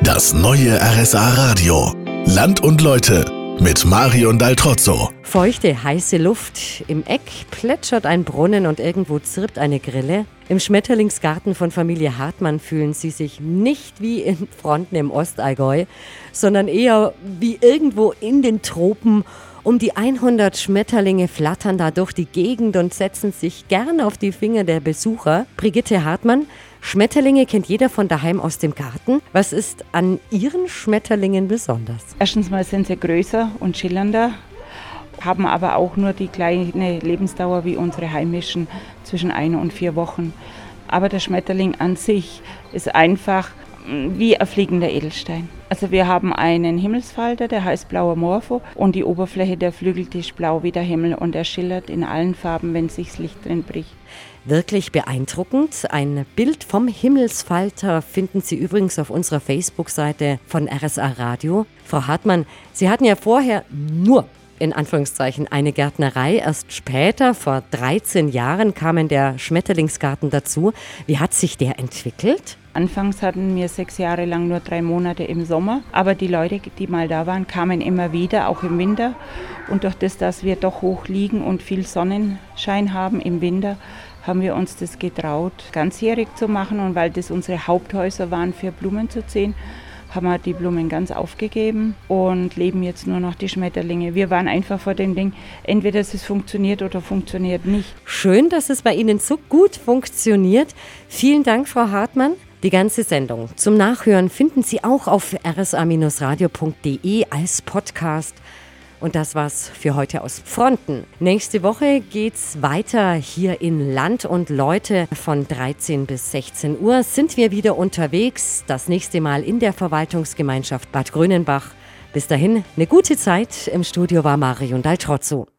Das neue RSA Radio. Land und Leute mit Marion Daltrozzo. Feuchte, heiße Luft. Im Eck plätschert ein Brunnen und irgendwo zirpt eine Grille. Im Schmetterlingsgarten von Familie Hartmann fühlen sie sich nicht wie in Fronten im Ostallgäu, sondern eher wie irgendwo in den Tropen. Um die 100 Schmetterlinge flattern da durch die Gegend und setzen sich gern auf die Finger der Besucher. Brigitte Hartmann, Schmetterlinge kennt jeder von daheim aus dem Garten. Was ist an Ihren Schmetterlingen besonders? Erstens mal sind sie größer und schillernder, haben aber auch nur die kleine Lebensdauer wie unsere heimischen zwischen ein und vier Wochen. Aber der Schmetterling an sich ist einfach mm, wie ein fliegender Edelstein. Also wir haben einen Himmelsfalter, der heißt blauer Morpho und die Oberfläche der Flügel ist blau wie der Himmel und er schillert in allen Farben, wenn sich das Licht drin bricht. Wirklich beeindruckend. Ein Bild vom Himmelsfalter finden Sie übrigens auf unserer Facebook-Seite von RSA Radio. Frau Hartmann, Sie hatten ja vorher nur in Anführungszeichen eine Gärtnerei. Erst später, vor 13 Jahren, kam in der Schmetterlingsgarten dazu. Wie hat sich der entwickelt? Anfangs hatten wir sechs Jahre lang nur drei Monate im Sommer, aber die Leute, die mal da waren, kamen immer wieder, auch im Winter. Und durch das, dass wir doch hoch liegen und viel Sonnenschein haben im Winter, haben wir uns das getraut, ganzjährig zu machen. Und weil das unsere Haupthäuser waren für Blumen zu ziehen, haben wir die Blumen ganz aufgegeben und leben jetzt nur noch die Schmetterlinge. Wir waren einfach vor dem Ding, entweder es funktioniert oder funktioniert nicht. Schön, dass es bei Ihnen so gut funktioniert. Vielen Dank, Frau Hartmann. Die ganze Sendung zum Nachhören finden Sie auch auf rsa-radio.de als Podcast. Und das war's für heute aus Fronten. Nächste Woche geht's weiter hier in Land und Leute. Von 13 bis 16 Uhr sind wir wieder unterwegs. Das nächste Mal in der Verwaltungsgemeinschaft Bad Grönenbach. Bis dahin eine gute Zeit. Im Studio war Marion Daltrozzo.